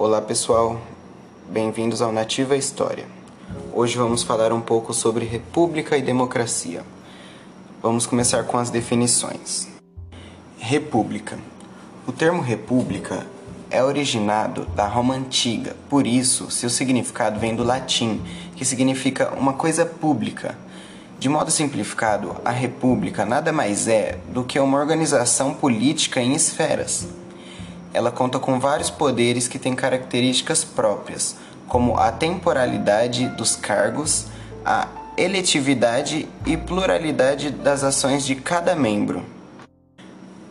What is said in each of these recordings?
Olá pessoal, bem-vindos ao Nativa História. Hoje vamos falar um pouco sobre república e democracia. Vamos começar com as definições. República. O termo república é originado da Roma antiga, por isso seu significado vem do latim, que significa uma coisa pública. De modo simplificado, a república nada mais é do que uma organização política em esferas. Ela conta com vários poderes que têm características próprias, como a temporalidade dos cargos, a eletividade e pluralidade das ações de cada membro.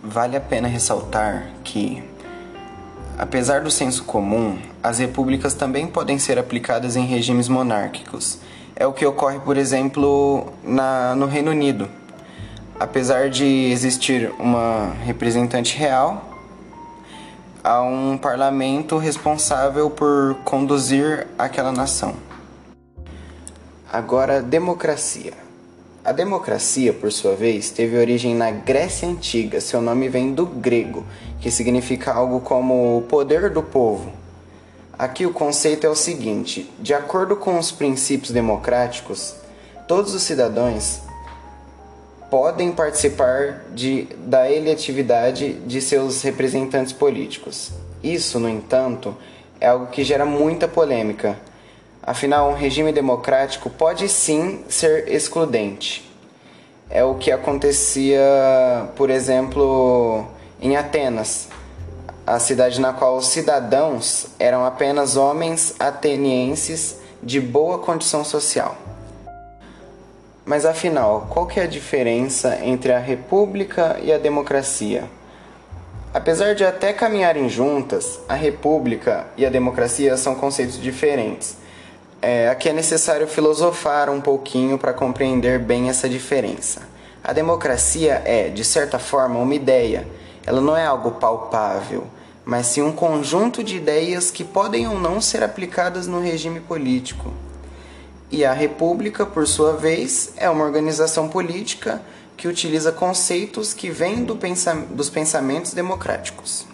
Vale a pena ressaltar que, apesar do senso comum, as repúblicas também podem ser aplicadas em regimes monárquicos. É o que ocorre, por exemplo, na, no Reino Unido. Apesar de existir uma representante real, há um parlamento responsável por conduzir aquela nação. Agora, democracia. A democracia, por sua vez, teve origem na Grécia Antiga. Seu nome vem do grego, que significa algo como o poder do povo. Aqui o conceito é o seguinte: de acordo com os princípios democráticos, todos os cidadãos podem participar de, da eletividade de seus representantes políticos. Isso, no entanto, é algo que gera muita polêmica. Afinal, um regime democrático pode sim ser excludente. É o que acontecia, por exemplo, em Atenas, a cidade na qual os cidadãos eram apenas homens atenienses de boa condição social. Mas afinal, qual que é a diferença entre a república e a democracia? Apesar de até caminharem juntas, a república e a democracia são conceitos diferentes. É, aqui é necessário filosofar um pouquinho para compreender bem essa diferença. A democracia é, de certa forma, uma ideia. Ela não é algo palpável, mas sim um conjunto de ideias que podem ou não ser aplicadas no regime político. E a República, por sua vez, é uma organização política que utiliza conceitos que vêm do pensa dos pensamentos democráticos.